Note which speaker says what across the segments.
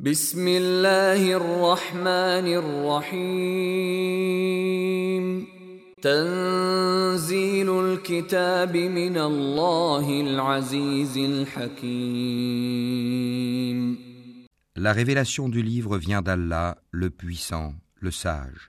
Speaker 1: بسم الله الرحمن الرحيم تنزيل الكتاب من الله العزيز الحكيم
Speaker 2: La révélation du livre vient d'Allah, le puissant, le sage.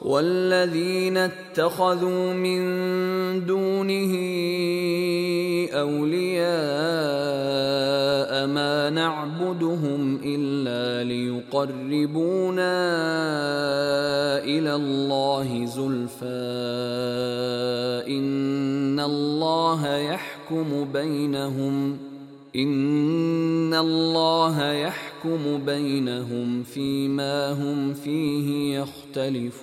Speaker 1: والذين اتخذوا من دونه أولياء ما نعبدهم إلا ليقربونا إلى الله زلفى إن الله يحكم بينهم إن الله يحكم بينهم فيما هم فيه يختلفون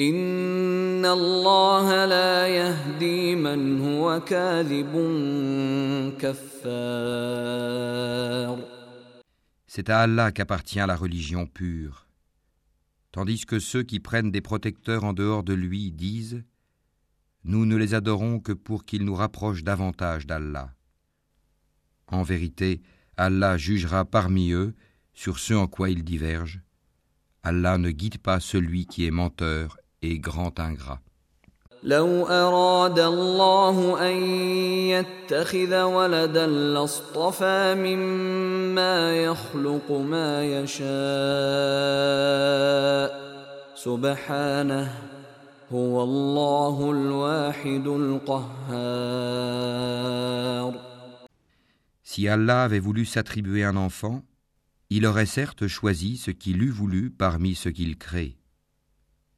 Speaker 1: إن الله لا يهدي من هو كاذب كفار
Speaker 2: C'est à Allah qu'appartient la religion pure. Tandis que ceux qui prennent des protecteurs en dehors de lui disent Nous ne les adorons que pour qu'ils nous rapprochent davantage d'Allah. En vérité, Allah jugera parmi eux sur ce en quoi ils divergent. Allah ne guide pas celui qui est menteur et grand ingrat.
Speaker 1: لو أراد الله أن يتخذ ولدا لاصطفى مما يخلق ما يشاء سبحانه هو الله الواحد القهار
Speaker 2: Si Allah avait voulu s'attribuer un enfant, il aurait certes choisi ce qu'il eût voulu parmi ce qu'il crée.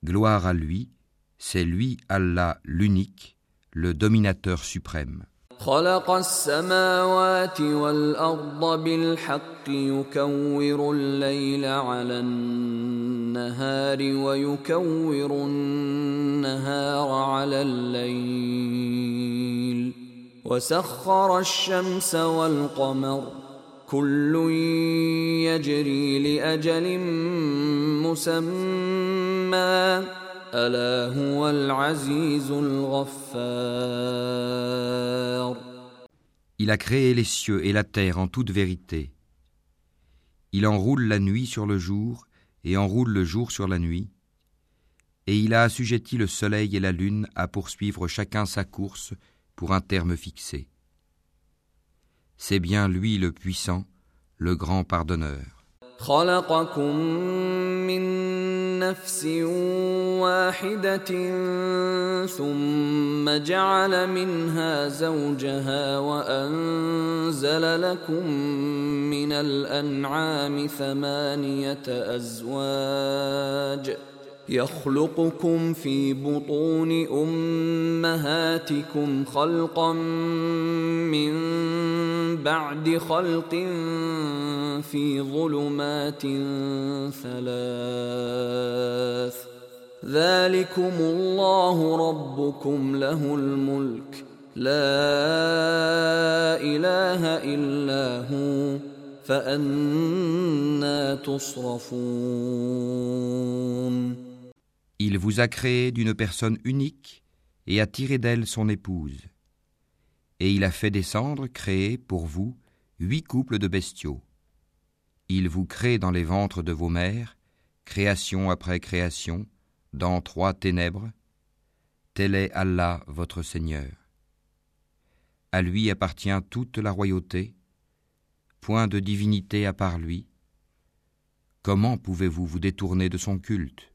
Speaker 2: Gloire à lui, c'est lui Allah l'unique, le dominateur suprême.
Speaker 1: خلق السماوات والأرض بالحق يكور الليل على النهار ويكور النهار على الليل. وسخر الشمس والقمر كل يجري لأجل مسمى. ألا هو العزيز الغفار
Speaker 2: Il a créé les cieux et la terre en toute vérité. Il enroule la nuit sur le jour et enroule le jour sur la nuit. Et il a assujetti le soleil et la lune à poursuivre chacun sa course pour un terme fixé. C'est bien lui le puissant, le grand pardonneur.
Speaker 1: نفس واحدة ثم جعل منها زوجها وأنزل لكم من الأنعام ثمانية أزواج يخلقكم في بطون أمهاتكم خلقا من بعد خلق في ظلمات ثلاث. ذلكم الله ربكم له الملك. لا إله إلا هو فأنا تصرفون.
Speaker 2: Il vous a créé d'une personne unique et a tiré d'elle son épouse. Et il a fait descendre, créer pour vous, huit couples de bestiaux. Il vous crée dans les ventres de vos mères, création après création, dans trois ténèbres. Tel est Allah votre Seigneur. À lui appartient toute la royauté, point de divinité à part lui. Comment pouvez-vous vous détourner de son culte?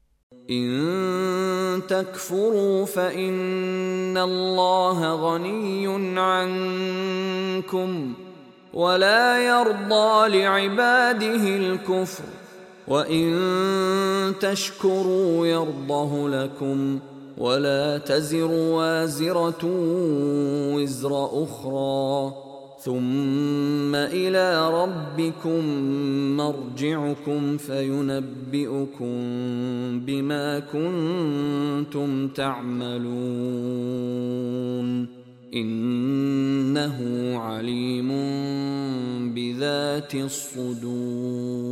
Speaker 1: إن تكفروا فإن الله غني عنكم ولا يرضى لعباده الكفر وإن تشكروا يرضه لكم ولا تزر وازرة وزر أخرى ثم إلى ربكم مرجعكم فينبئكم بما كنتم تعملون إنه عليم بذات الصدور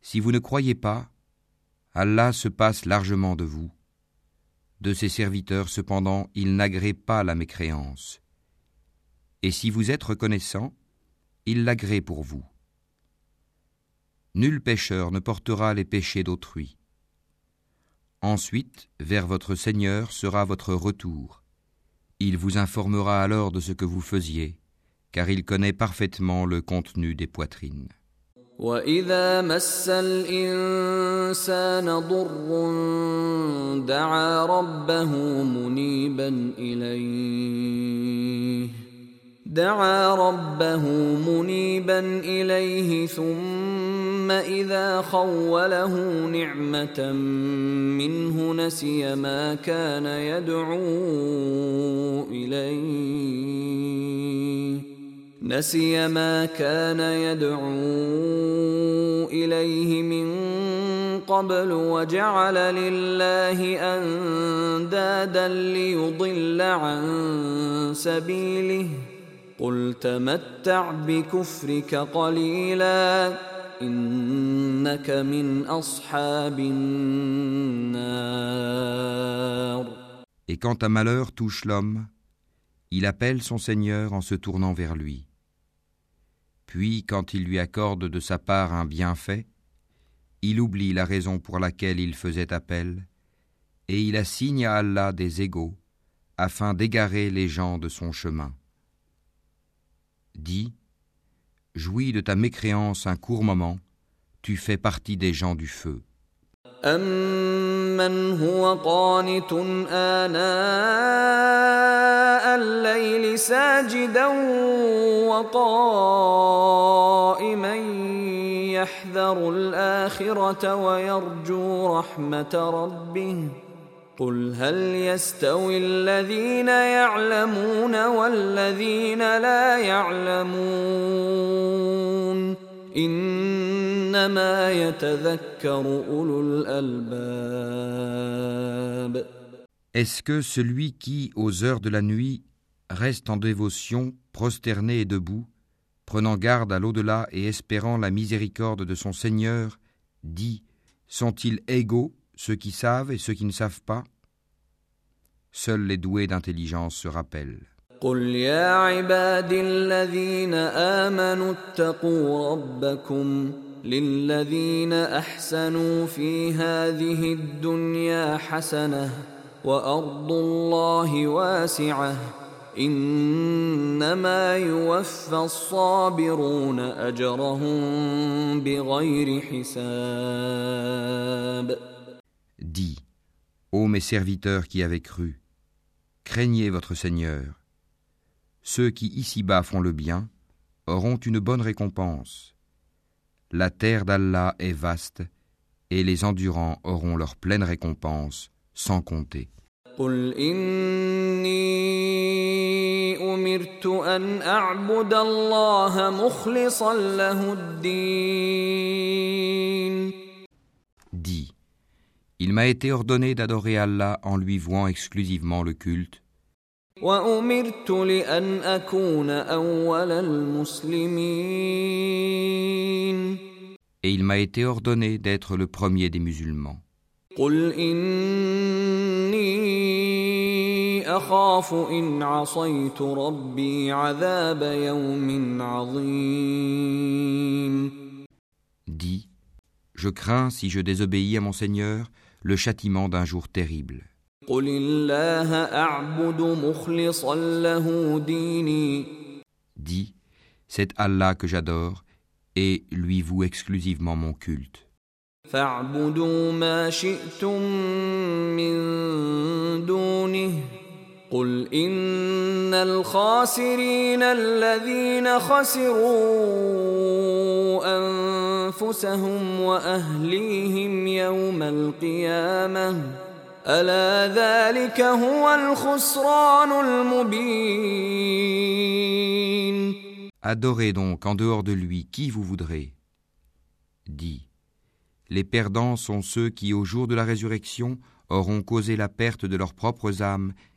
Speaker 2: Si vous ne croyez pas, Allah se passe largement de vous. De ses serviteurs, cependant, il n'agrée pas la mécréance. Et si vous êtes reconnaissant, il l'agrée pour vous. Nul pécheur ne portera les péchés d'autrui. Ensuite, vers votre Seigneur sera votre retour. Il vous informera alors de ce que vous faisiez, car il connaît parfaitement le contenu des poitrines.
Speaker 1: دعا ربه منيبا إليه ثم إذا خوله نعمة منه نسي ما كان يدعو إليه نسي ما كان يدعو إليه من قبل وجعل لله أندادا ليضل عن سبيله
Speaker 2: Et quand un malheur touche l'homme, il appelle son Seigneur en se tournant vers lui. Puis, quand il lui accorde de sa part un bienfait, il oublie la raison pour laquelle il faisait appel, et il assigne à Allah des égaux, afin d'égarer les gens de son chemin. Dis, jouis de ta mécréance un court moment, tu fais partie des gens du feu.
Speaker 1: أمن هو قانت آناء الليل ساجدا وقائما يحذر الآخرة ويرجو رحمة ربه قل هل يستوي الذين يعلمون والذين لا يعلمون انما يتذكر اولو الالباب
Speaker 2: Est-ce que celui qui, aux heures de la nuit, reste en dévotion, prosterné et debout, prenant garde à l'au-delà et espérant la miséricorde de son Seigneur, dit Sont-ils égaux ceux qui savent et ceux qui ne savent pas Seuls les doués d'intelligence se rappellent.
Speaker 1: قل يا عباد الذين آمنوا اتقوا ربكم للذين أحسنوا في هذه الدنيا حسنة وأرض الله واسعة إنما يوفى الصابرون أجرهم بغير حساب
Speaker 2: Dis, ô mes serviteurs qui avez cru, craignez votre Seigneur. Ceux qui ici-bas font le bien auront une bonne récompense. La terre d'Allah est vaste, et les endurants auront leur pleine récompense, sans compter. Dis, il m'a été ordonné d'adorer Allah en lui vouant exclusivement le culte. Et il m'a été ordonné d'être le premier des musulmans. Dis, je crains si je désobéis à mon Seigneur le châtiment d'un jour terrible. Dis, c'est Allah que j'adore et lui voue exclusivement mon culte.
Speaker 1: قل إن الخاسرين الذين خسروا أنفسهم وأهليهم يوم القيامة ألا ذلك هو الخسران المبين
Speaker 2: Adorez donc en dehors de lui qui vous voudrez. Dis, les perdants sont ceux qui, au jour de la résurrection, auront causé la perte de leurs propres âmes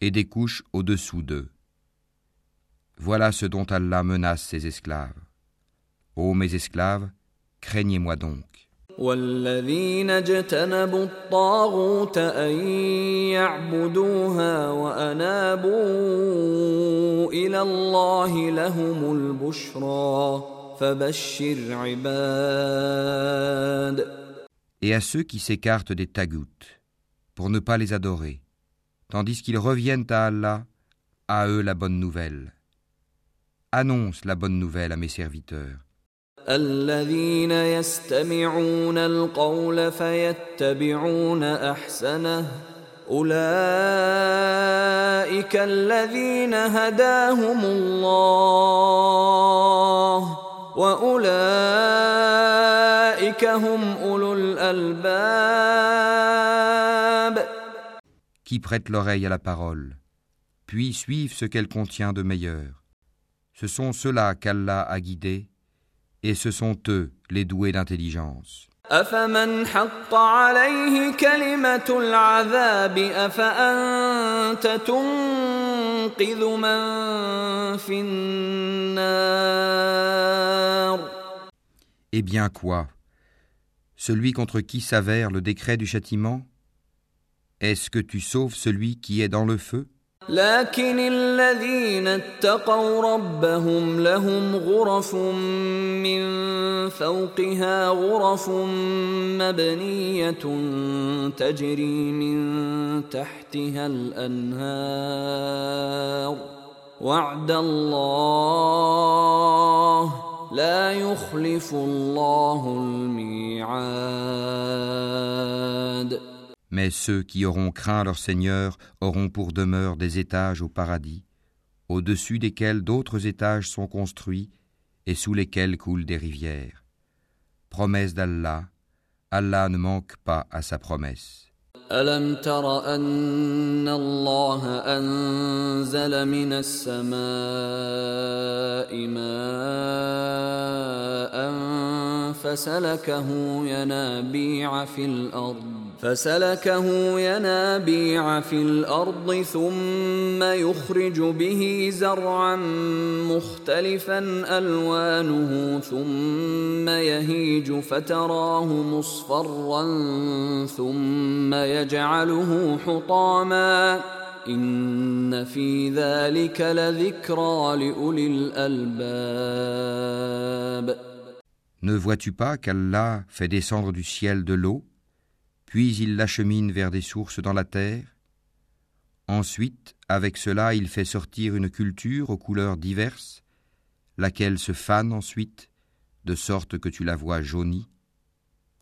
Speaker 2: et des couches au-dessous d'eux. Voilà ce dont Allah menace ses esclaves. Ô mes esclaves, craignez-moi donc.
Speaker 1: والذين اجتنبوا الطاغوت أن يعبدوها وأنابوا إلى الله لهم البشرى فبشر عباد
Speaker 2: Et à ceux qui s'écartent des tagout, pour ne pas les adorer, tandis qu'ils reviennent à Allah, à eux la bonne nouvelle. Annonce la bonne nouvelle à mes serviteurs.
Speaker 1: الذين يستمعون القول فيتبعون احسنه اولئك الذين هداهم الله واولئك هم اولو الالباب
Speaker 2: qui prêtent l'oreille à la parole, puis suivent ce qu'elle contient de meilleur. Ce sont ceux-là qu'Allah a guidés, et ce sont eux les doués d'intelligence. Eh bien quoi? Celui contre qui s'avère le décret du châtiment? Est-ce que tu sauves celui qui est dans le feu
Speaker 1: لكن الذين اتقوا ربهم لهم غرف من فوقها غرف مبنية تجري من تحتها الأنهار وعد الله لا يخلف الله الميعاد
Speaker 2: Mais ceux qui auront craint leur Seigneur auront pour demeure des étages au paradis, au-dessus desquels d'autres étages sont construits et sous lesquels coulent des rivières. Promesse d'Allah, Allah ne manque pas à sa promesse.
Speaker 1: ألم تر أن الله أنزل من السماء ماء فسلكه ينابيع في الأرض فسلكه ينابيع في الأرض ثم يخرج به زرعا مختلفا ألوانه ثم يهيج فتراه مصفرا ثم يجعله حطاما إن في ذلك لذكرى لأولي الألباب.
Speaker 2: Ne vois-tu pas qu'Allah fait descendre du ciel de l'eau, puis il l'achemine vers des sources dans la terre Ensuite, avec cela, il fait sortir une culture aux couleurs diverses, laquelle se fane ensuite, de sorte que tu la vois jaunie.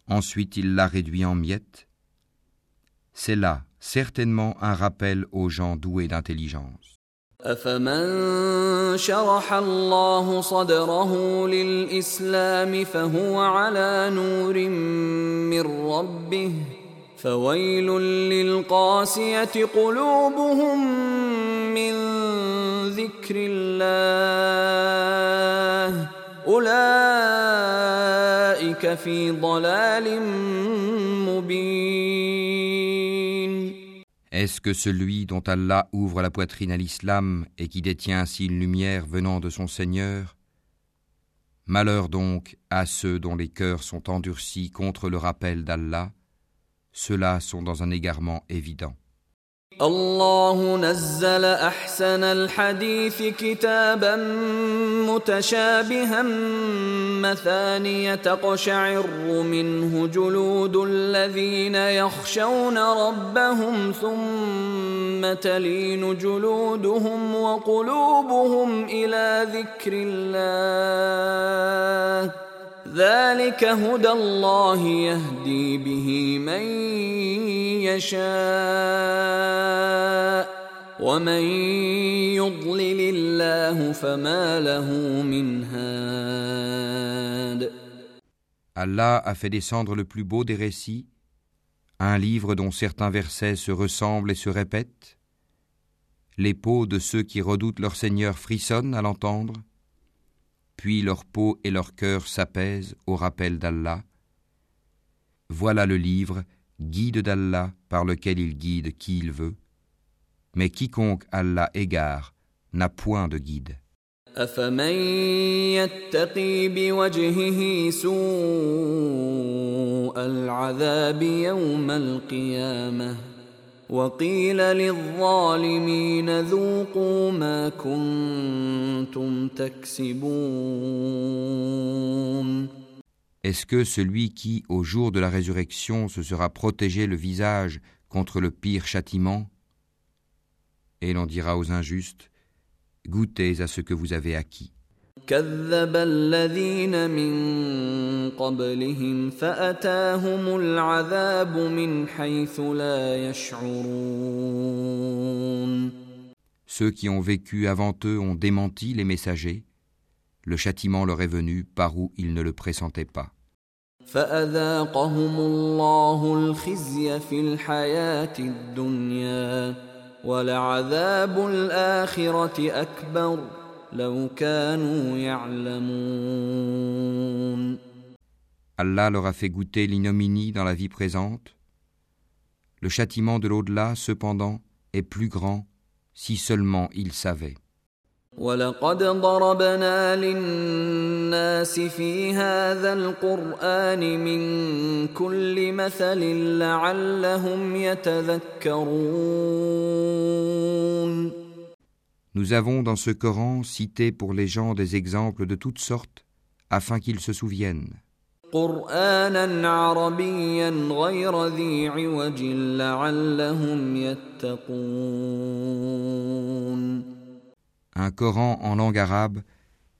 Speaker 2: Ensuite, il la réduit en miettes. C'est là certainement un rappel aux gens doués d'intelligence.
Speaker 1: أفمن شرح الله صدره للإسلام فهو على نور من ربه فويل للقاسية قلوبهم من ذكر الله أولئك في ضلال مبين
Speaker 2: Est-ce que celui dont Allah ouvre la poitrine à l'islam et qui détient ainsi une lumière venant de son Seigneur Malheur donc à ceux dont les cœurs sont endurcis contre le rappel d'Allah, ceux-là sont dans un égarement évident.
Speaker 1: الله نزل احسن الحديث كتابا متشابها مثانية تقشعر منه جلود الذين يخشون ربهم ثم تلين جلودهم وقلوبهم الى ذكر الله ذلك هدى الله يهدي به من يشاء ومن يضلل الله فما له من هاد
Speaker 2: Allah a fait descendre le plus beau des récits, un livre dont certains versets se ressemblent et se répètent. Les peaux de ceux qui redoutent leur Seigneur frissonnent à l'entendre, puis leur peau et leur cœur s'apaisent au rappel d'Allah. Voilà le livre, guide d'Allah, par lequel il guide qui il veut. Mais quiconque Allah égare n'a point de guide.
Speaker 1: وقيل للظالمين ذوقوا ما كنتم تكسبون
Speaker 2: Est-ce que celui qui, au jour de la résurrection, se sera protégé le visage contre le pire châtiment Et l'on dira aux injustes, goûtez à ce que vous avez acquis.
Speaker 1: كذب الذين من قبلهم فأتاهم العذاب من حيث لا يشعرون
Speaker 2: Ceux qui ont vécu avant eux ont démenti les messagers. Le châtiment leur est venu par où ils ne le pressentaient pas.
Speaker 1: فأذاقهم الله الخزي في الحياة الدنيا ولعذاب الآخرة أكبر لو كانوا يعلمون
Speaker 2: Allah leur a fait goûter l'ignominie dans la vie présente. Le châtiment de l'au-delà, cependant, est plus grand si seulement ils savaient.
Speaker 1: ولقد ضربنا للناس في هذا القرآن من كل مثل لعلهم يتذكرون
Speaker 2: Nous avons dans ce Coran cité pour les gens des exemples de toutes sortes, afin qu'ils se souviennent. Un Coran en langue arabe,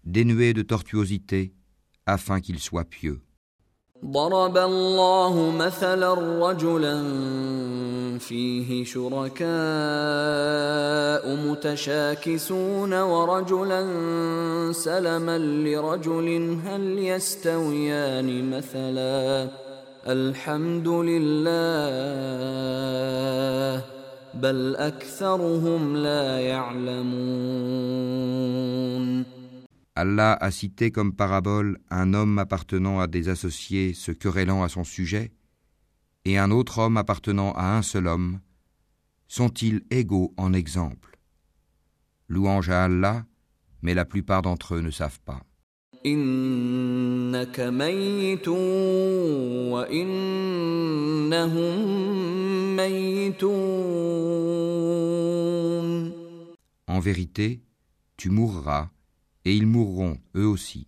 Speaker 2: dénué de tortuosité, afin qu'il soit pieux.
Speaker 1: ضرب الله مثلا رجلا فيه شركاء متشاكسون ورجلا سلما لرجل هل يستويان مثلا؟ الحمد لله بل أكثرهم لا يعلمون.
Speaker 2: Allah a cité comme parabole un homme appartenant à des associés se querellant à son sujet, et un autre homme appartenant à un seul homme, sont-ils égaux en exemple? Louange à Allah, mais la plupart d'entre eux ne savent pas. En vérité, tu mourras et ils mourront, eux aussi.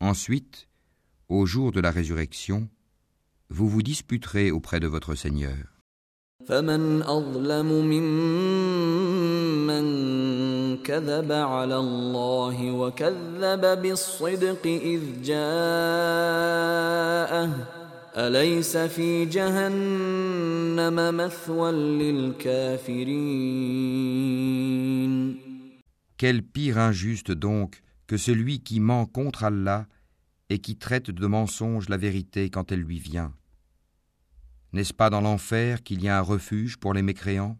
Speaker 2: Ensuite, au jour de la résurrection, vous vous disputerez auprès de votre Seigneur.
Speaker 1: فمن أظلم ممن كذب على الله وكذب بالصدق إذ جاءه أليس في جهنم مثوى للكافرين
Speaker 2: Quel pire injuste donc que celui qui ment contre Allah et qui traite de mensonge la vérité quand elle lui vient. N'est-ce pas dans l'enfer qu'il y a un refuge pour les mécréants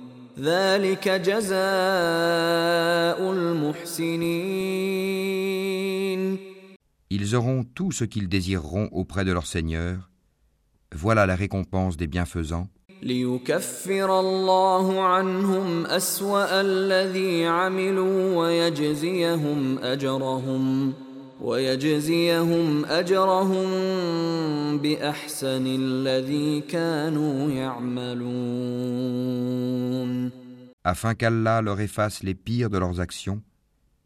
Speaker 1: ذلك جزاء المحسنين
Speaker 2: Ils auront tout ce qu'ils désireront auprès de leur Seigneur. Voilà la récompense des bienfaisants.
Speaker 1: ليكفر الله عنهم أسوأ الذي عملوا ويجزيهم أجرهم ويجزيهم أجرهم بأحسن الذي كانوا يعملون
Speaker 2: afin qu'Allah leur efface les pires de leurs actions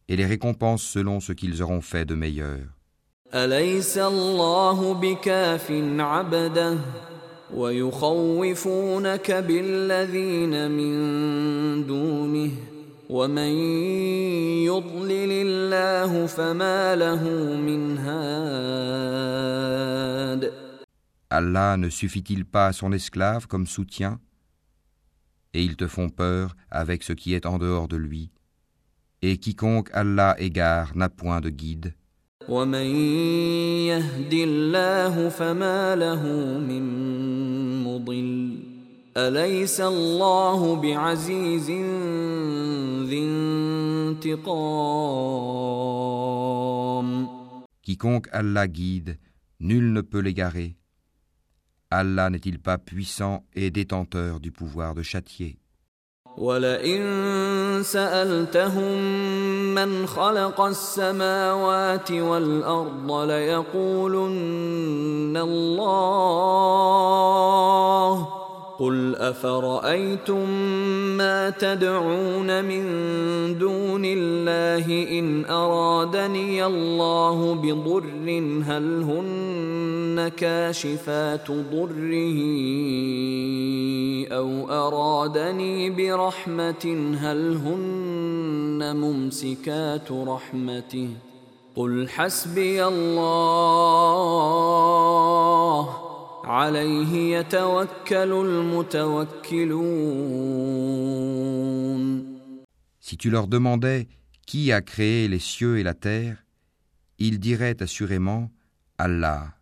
Speaker 2: et les récompense selon ce qu'ils auront fait de meilleur.
Speaker 1: أليس الله بكاف عبده ويخوفونك بالذين من دونه ومن يضلل الله فما له من هاد
Speaker 2: Allah ne suffit-il pas à son esclave comme soutien Et ils te font peur avec ce qui est en dehors de lui. Et quiconque Allah égare n'a point de guide.
Speaker 1: ومن يهد الله فما له من مضل أليس الله بعزيز ذي انتقام
Speaker 2: Quiconque Allah guide, nul ne peut l'égarer. Allah n'est-il pas puissant et détenteur du pouvoir de châtier
Speaker 1: ولئن سألتهم من خلق السماوات والأرض ليقولن الله قل أفرأيتم ما تدعون من دون الله إن أرادني الله بضر هل هن كاشفات ضره أو أرادني برحمة هل هن ممسكات رحمته قل حسبي الله عليه يتوكل المتوكلون
Speaker 2: Si tu leur demandais qui a créé les cieux et la terre, ils diraient assurément Allah.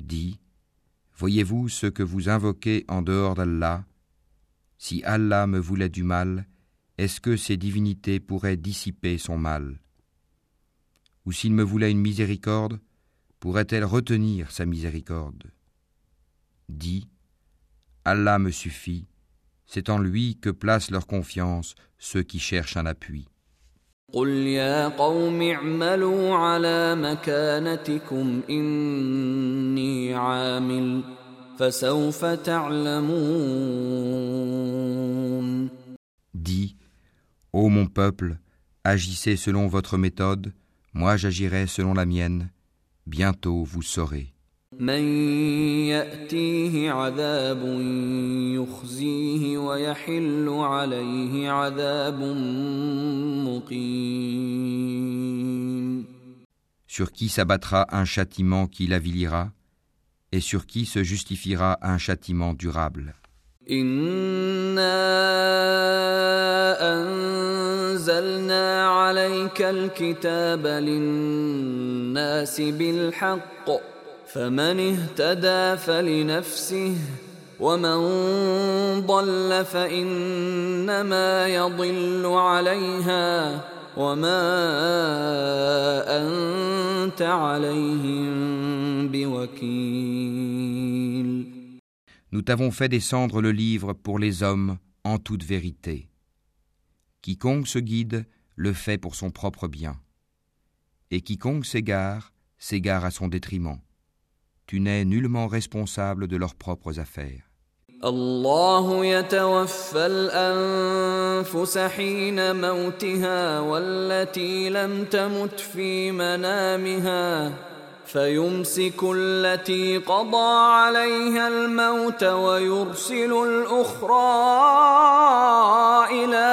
Speaker 2: Dis, voyez-vous ce que vous invoquez en dehors d'Allah Si Allah me voulait du mal, est-ce que ces divinités pourraient dissiper son mal Ou s'il me voulait une miséricorde, pourrait-elle retenir sa miséricorde Dis, Allah me suffit, c'est en lui que placent leur confiance ceux qui cherchent un appui.
Speaker 1: قل يا قوم اعملوا على مكانتكم إني عامل فسوف تعلمون
Speaker 2: Dis, Ô mon peuple, agissez selon votre méthode, moi j'agirai selon la mienne, bientôt vous saurez.
Speaker 1: من يأتيه عذاب يخزيه ويحل عليه عذاب مقيم
Speaker 2: Sur qui s'abattra un châtiment qui l'avilira, et sur qui se justifiera un châtiment durable.
Speaker 1: إنا أنزلنا عليك الكتاب للناس بالحق فمن اهتدى فلنفسه ومن ضل فإنما يضل عليها وما أنت عليهم بوكيل
Speaker 2: Nous t'avons fait descendre le livre pour les hommes en toute vérité. Quiconque se guide le fait pour son propre bien. Et quiconque s'égare, s'égare à son détriment. Tu n'es nullement responsable de leurs propres affaires.
Speaker 1: الله يتوفى الأنفس حين موتها والتي لم تمت في منامها فيمسك التي قضى عليها الموت ويرسل الأخرى إلى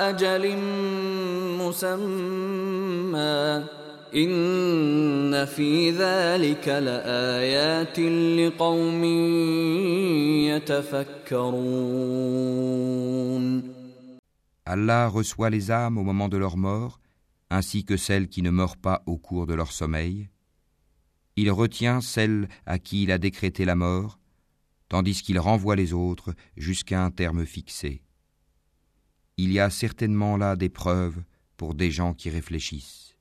Speaker 1: أجل مسمى إن في ذلك لآيات لقوم يتفكرون
Speaker 2: Allah reçoit les âmes au moment de leur mort ainsi que celles qui ne meurent pas au cours de leur sommeil. Il retient celles à qui il a décrété la mort, tandis qu'il renvoie les autres jusqu'à un terme fixé. Il y a certainement là des preuves pour des gens qui réfléchissent.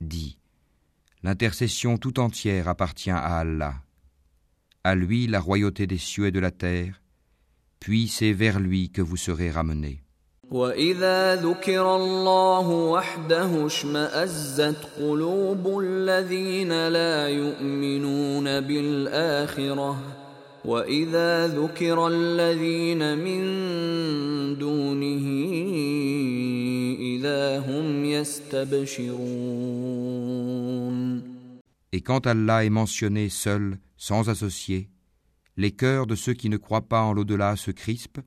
Speaker 2: Dis, l'intercession tout entière appartient à Allah. À lui la royauté des cieux et de la terre, puis c'est vers lui que vous serez ramenés.
Speaker 1: واذا ذكر الله وحده اشمازت قلوب الذين لا يؤمنون بالاخره واذا ذكر الذين من دونه اذا هم يستبشرون
Speaker 2: Et quand Allah est mentionné seul, sans associé, les cœurs de ceux qui ne croient pas en l'au-delà se crispent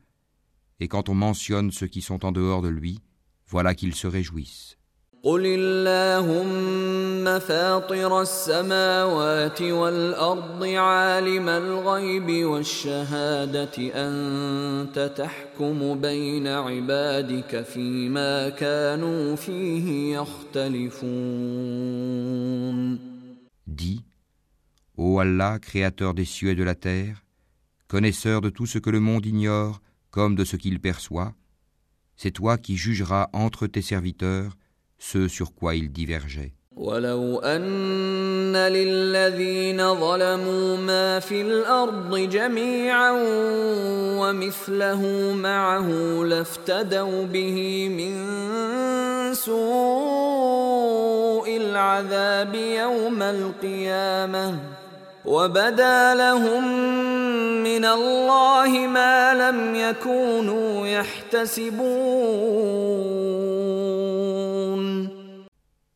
Speaker 2: et quand on mentionne ceux qui sont en dehors de lui, voilà qu'ils se réjouissent.
Speaker 1: قل اللهم فاطر السماوات والأرض عالم الغيب والشهادة أنت تحكم بين عبادك فيما كانوا فيه يختلفون
Speaker 2: Dis, Ô Allah, créateur des cieux et de la terre, connaisseur de tout ce que le monde ignore, comme de ce qu'il perçoit, c'est toi qui jugeras entre tes serviteurs ce sur quoi ils divergeaient.
Speaker 1: ولو أن للذين ظلموا ما في الأرض جميعا ومثله معه لافتدوا به من سوء العذاب يوم القيامة وبدا لهم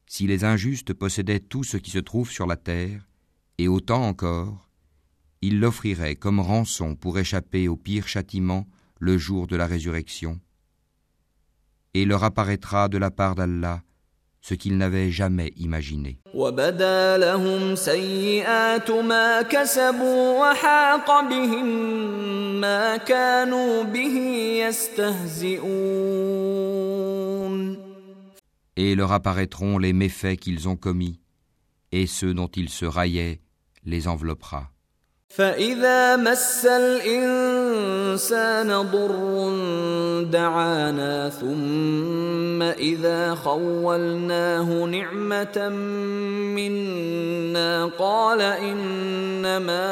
Speaker 2: Si les injustes possédaient tout ce qui se trouve sur la terre, et autant encore, ils l'offriraient comme rançon pour échapper au pire châtiment le jour de la résurrection. Et leur apparaîtra de la part d'Allah ce qu'ils n'avaient jamais imaginé. Et leur apparaîtront les méfaits qu'ils ont commis, et ceux dont ils se raillaient les enveloppera.
Speaker 1: الإنسان ضر دعانا ثم إذا خولناه نعمة منا قال إنما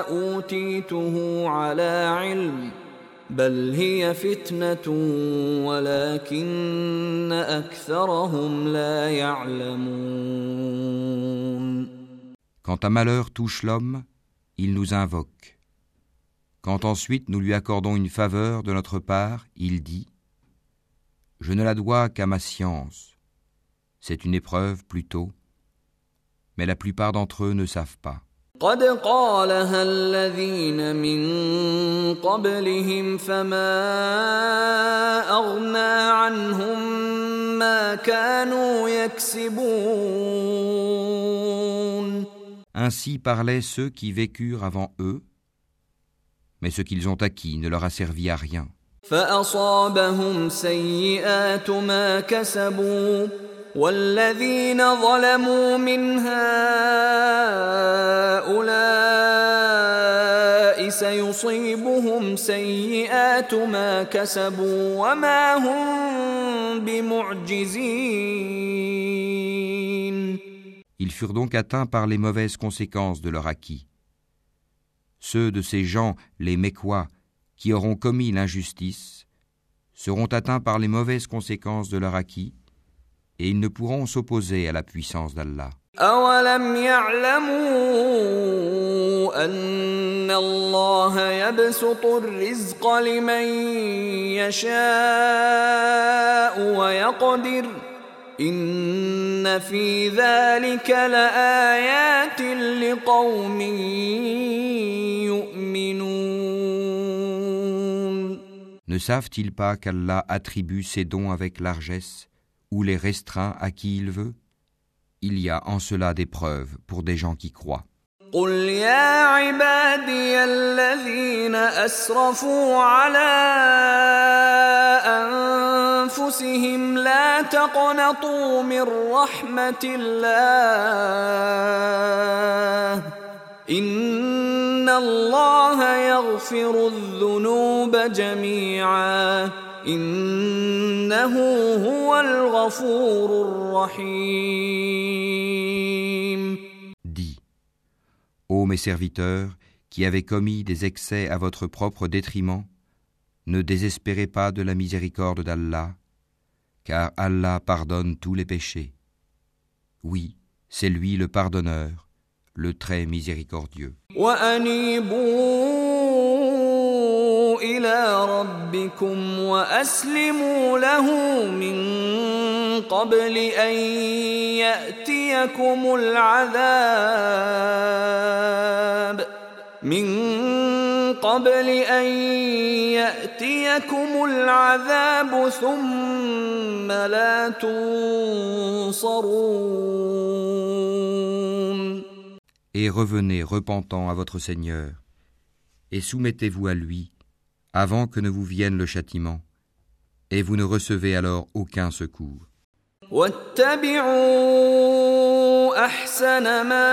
Speaker 1: أوتيته على علم بل هي فتنة ولكن أكثرهم لا يعلمون
Speaker 2: Quand un malheur touche l'homme, il nous invoque. Quand ensuite nous lui accordons une faveur de notre part, il dit Je ne la dois qu'à ma science. C'est une épreuve plutôt, mais la plupart d'entre eux ne savent pas. Ainsi parlaient ceux qui vécurent avant eux, mais ce qu'ils ont acquis ne leur a servi à rien. Ils furent donc atteints par les mauvaises conséquences de leur acquis. Ceux de ces gens, les Mécois, qui auront commis l'injustice, seront atteints par les mauvaises conséquences de leur acquis, et ils ne pourront s'opposer à la puissance d'Allah.
Speaker 1: أولم يعلموا أن الله يبسط الرزق لمن يشاء ويقدر إن في ذلك لآيات لقوم يؤمنون
Speaker 2: Ne savent-ils pas qu'Allah attribue ses dons avec largesse ou les restreint à qui il veut Il y a en cela des preuves pour des gens qui croient.
Speaker 1: قل يا عبادي الذين أسرفوا على أنفسهم لا تقنطوا من رحمة الله إن الله يغفر الذنوب جميعا إنه هو الغفور الرحيم
Speaker 2: Dis, ô mes serviteurs, qui avez commis des excès à votre propre détriment, ne désespérez pas de la miséricorde d'Allah, car Allah pardonne tous les péchés. Oui, c'est lui le pardonneur, le très miséricordieux.
Speaker 1: وأنيبوا إلى ربكم وأسلموا له من قبل أن يأتيكم العذاب من قبل أن يأتيكم العذاب ثم لا تنصرون
Speaker 2: Et revenez repentant à votre Seigneur, et soumettez-vous à lui, avant que ne vous vienne le châtiment, et vous ne recevez alors aucun secours.
Speaker 1: واتبعوا احسن ما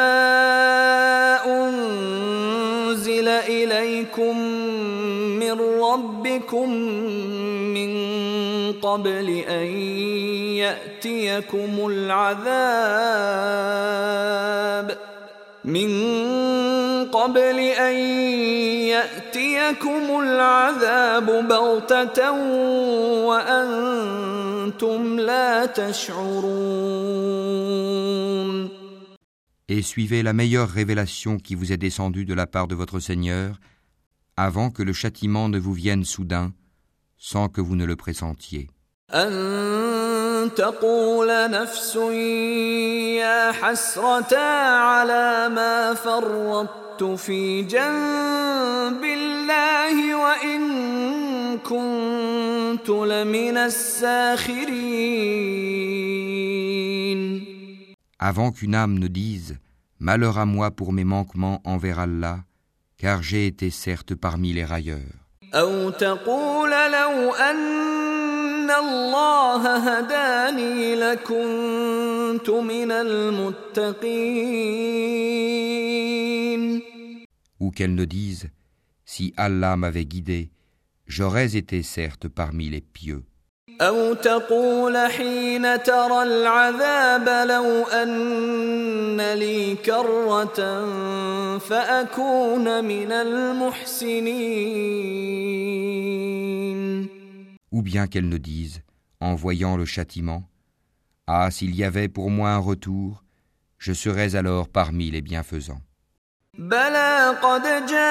Speaker 1: أنزل إليكم من ربكم من قبل أن يأتيكم العذاب من قبل أن يأتيكم العذاب بغتة وأنتم لا تشعرون
Speaker 2: Et suivez la meilleure révélation qui vous est descendue de la part de votre Seigneur, avant que le châtiment ne vous vienne soudain, sans que vous ne le pressentiez avant qu'une âme ne dise Malheur à moi pour mes manquements envers Allah, car j'ai été certes parmi les railleurs. Ou qu'elle ne dise Si Allah m'avait guidé, j'aurais été certes parmi les pieux.
Speaker 1: أو تقول حين ترى العذاب لو أن لي كرة فأكون من المحسنين
Speaker 2: Ou bien qu'elle ne dise, en voyant le châtiment, Ah, s'il y avait pour moi un retour, je serais alors parmi les bienfaisants.
Speaker 1: بلى قد جاءتك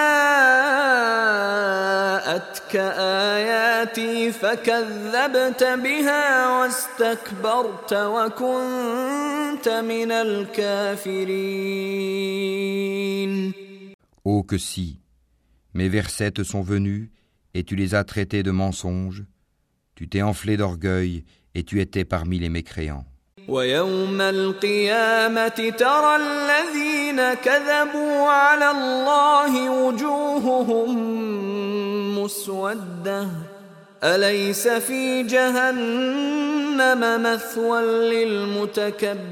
Speaker 1: آياتي فكذبت بها واستكبرت وكنت من الكافرين
Speaker 2: Oh que si Mes versets te sont venus, et tu les as traités de mensonges, tu t'es enflé d'orgueil, et tu étais parmi les mécréants.
Speaker 1: ويوم القيامة ترى الذين كذبوا على الله وجوههم مسودة أليس في جهنم مثوى للمتكبرين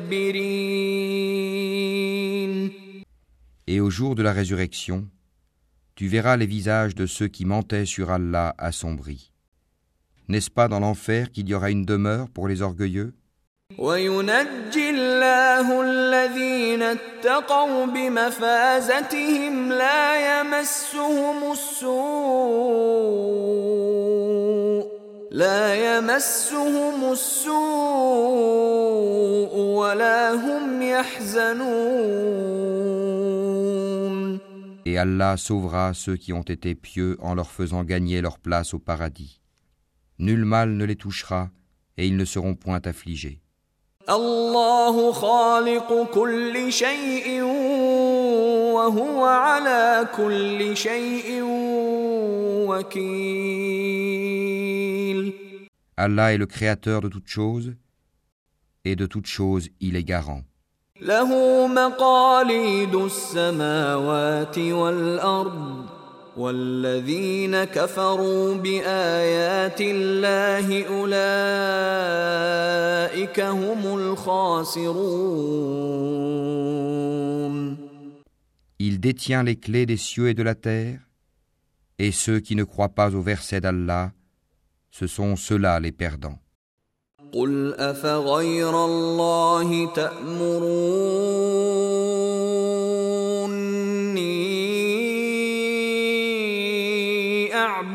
Speaker 2: Et au jour de la résurrection, tu verras les visages de ceux qui mentaient sur Allah assombris. N'est-ce pas dans l'enfer qu'il y aura une demeure pour les orgueilleux
Speaker 1: وينجي الله الذين اتقوا بمفازتهم لا يمسهم السوء لا يمسهم السوء ولا هم يحزنون
Speaker 2: Et Allah sauvera ceux qui ont été pieux en leur faisant gagner leur place au paradis. Nul mal ne les touchera et ils ne seront point affligés.
Speaker 1: الله خالق كل شيء وهو على كل شيء وكيل
Speaker 2: Allah est le créateur de toutes choses et de toutes choses il est garant.
Speaker 1: له مقاليد السماوات والأرض والذين كفروا بآيات الله أولئك هم الخاسرون
Speaker 2: Il détient les clés des cieux et de la terre, et ceux qui ne croient pas au verset d'Allah, ce sont ceux-là les perdants.
Speaker 1: قل أفغير الله تأمروني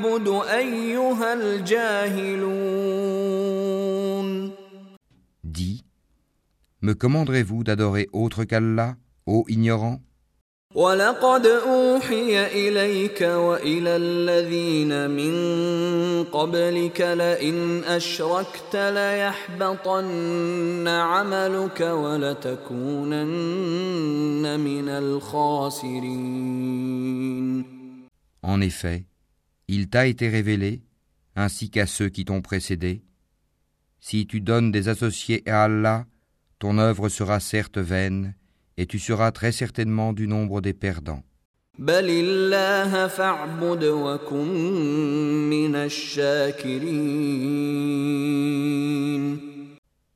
Speaker 1: أعبد أيها الجاهلون.
Speaker 2: Dis, me commanderez-vous d'adorer autre qu'Allah, ô ignorant?
Speaker 1: ولقد أوحي إليك وإلى الذين من قبلك لئن أشركت ليحبطن عملك ولتكونن من الخاسرين.
Speaker 2: En effet, il t'a été révélé, ainsi qu'à ceux qui t'ont précédé. Si tu donnes des associés à Allah, ton œuvre sera certes vaine, et tu seras très certainement du nombre des perdants.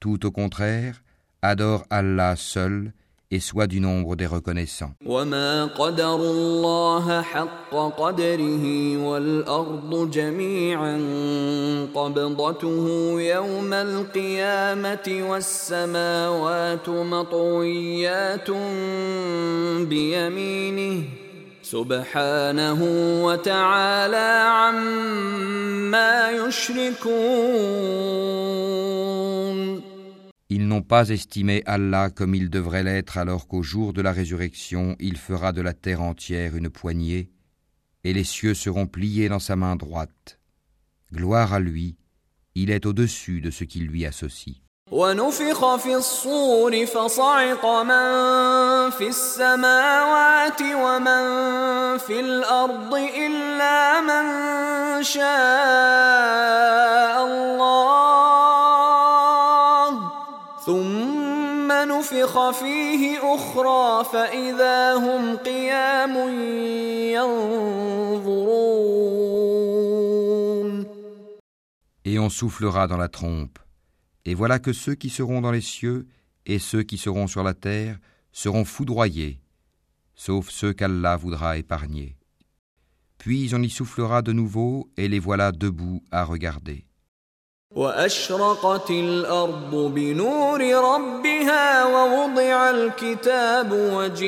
Speaker 2: Tout au contraire, adore Allah seul, et sois du nombre des reconnaissants.
Speaker 1: وما قدر الله حق قدره والأرض جميعا قبضته يوم القيامة والسماوات مطويات بيمينه سبحانه وتعالى عما يشركون
Speaker 2: Ils n'ont pas estimé Allah comme il devrait l'être alors qu'au jour de la résurrection il fera de la terre entière une poignée, et les cieux seront pliés dans sa main droite. Gloire à lui, il est au-dessus de ce qui lui associe.
Speaker 1: ونفخ في الصور فصعق من في السماوات ومن في الأرض إلا من شاء الله ثم نفخ فيه أخرى فإذا هم قيام ينظرون
Speaker 2: Et on soufflera dans la trompe. Et voilà que ceux qui seront dans les cieux et ceux qui seront sur la terre seront foudroyés, sauf ceux qu'Allah voudra épargner. Puis on y soufflera de nouveau et les voilà debout à regarder.
Speaker 1: وأشرقت الأرض بنور ربها ووضع الكتاب وجيء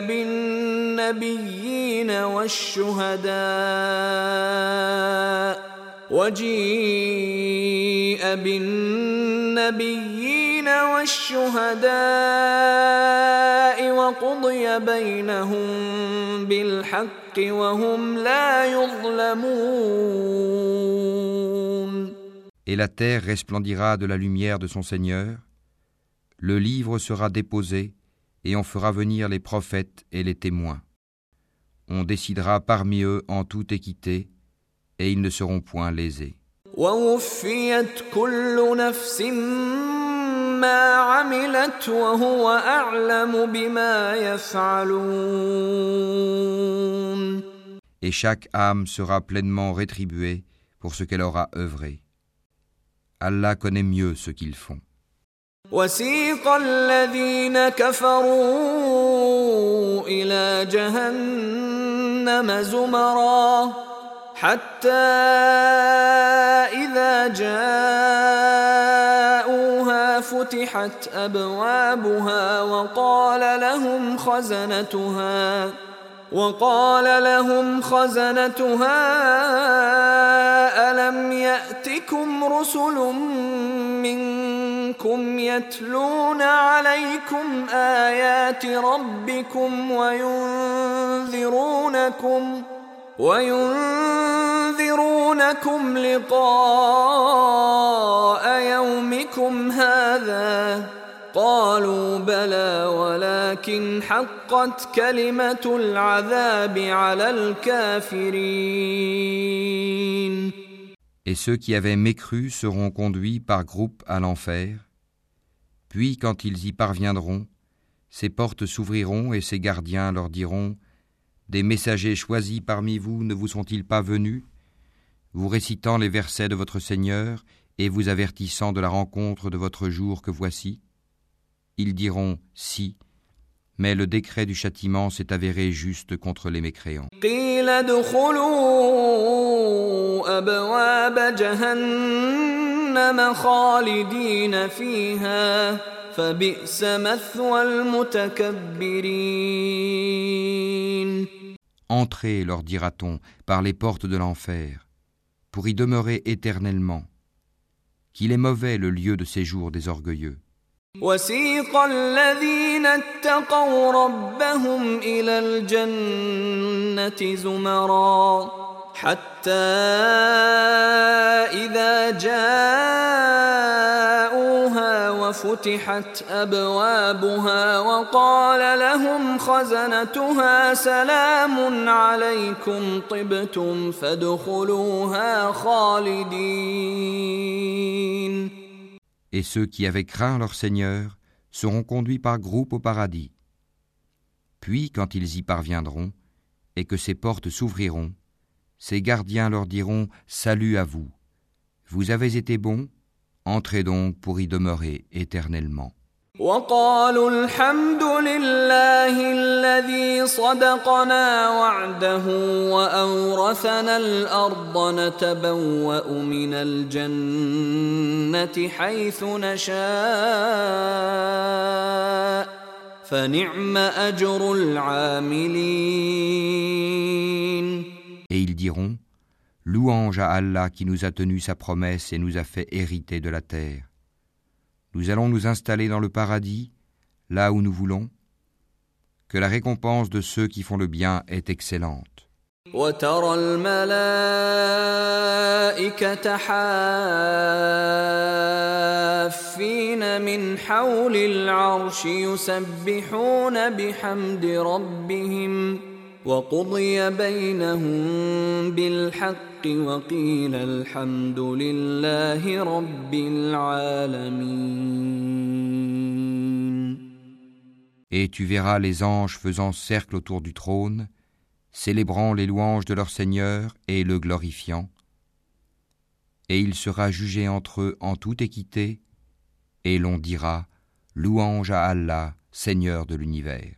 Speaker 1: بالنبيين والشهداء وجيء بالنبيين والشهداء وقضي بينهم بالحق وهم لا يظلمون
Speaker 2: et la terre resplendira de la lumière de son Seigneur. Le livre sera déposé, et on fera venir les prophètes et les témoins. On décidera parmi eux en toute équité, et ils ne seront point lésés. Et chaque âme sera pleinement rétribuée pour ce qu'elle aura œuvré. Allah connaît mieux ce qu'ils font.
Speaker 1: وسيق الذين كفروا إلى جهنم زمرا حتى إذا جاءوها فتحت أبوابها وقال لهم خزنتها وقال لهم خزنتها ألم يأتكم رسل منكم يتلون عليكم آيات ربكم وينذرونكم وينذرونكم لقاء يومكم هذا قالوا بلى ولكن حقت كلمة العذاب على الكافرين
Speaker 2: Et ceux qui avaient mécru seront conduits par groupes à l'enfer. Puis, quand ils y parviendront, ces portes s'ouvriront et ces gardiens leur diront Des messagers choisis parmi vous ne vous sont-ils pas venus, vous récitant les versets de votre Seigneur et vous avertissant de la rencontre de votre jour que voici ils diront Si, mais le décret du châtiment s'est avéré juste contre les mécréants. Entrez, leur dira-t-on, par les portes de l'enfer, pour y demeurer éternellement. Qu'il est mauvais le lieu de séjour des orgueilleux.
Speaker 1: وسيق الذين اتقوا ربهم إلى الجنة زمرا حتى إذا جاءوها وفتحت أبوابها وقال لهم خزنتها سلام عليكم طبتم فادخلوها خالدين.
Speaker 2: Et ceux qui avaient craint leur Seigneur seront conduits par groupes au paradis. Puis, quand ils y parviendront, et que ces portes s'ouvriront, ces gardiens leur diront Salut à vous. Vous avez été bons, entrez donc pour y demeurer éternellement.
Speaker 1: وقالوا الحمد لله الذي صدقنا وعده وأورثنا الأرض نتبوأ من الجنة حيث نشاء فنعم أجر العاملين
Speaker 2: Et ils diront Louange à Allah qui nous a tenu sa promesse et nous a fait hériter de la terre. Nous allons nous installer dans le paradis, là où nous voulons, que la récompense de ceux qui font le bien est excellente.
Speaker 1: وترى الملائكة حافين من حول العرش يسبحون بحمد ربهم وقضي بينهم بالحق وقيل الحمد لله رب العالمين
Speaker 2: Et tu verras les anges faisant cercle autour du trône, célébrant les louanges de leur Seigneur et le glorifiant. Et il sera jugé entre eux en toute équité, et l'on dira Louange à Allah, Seigneur de l'univers.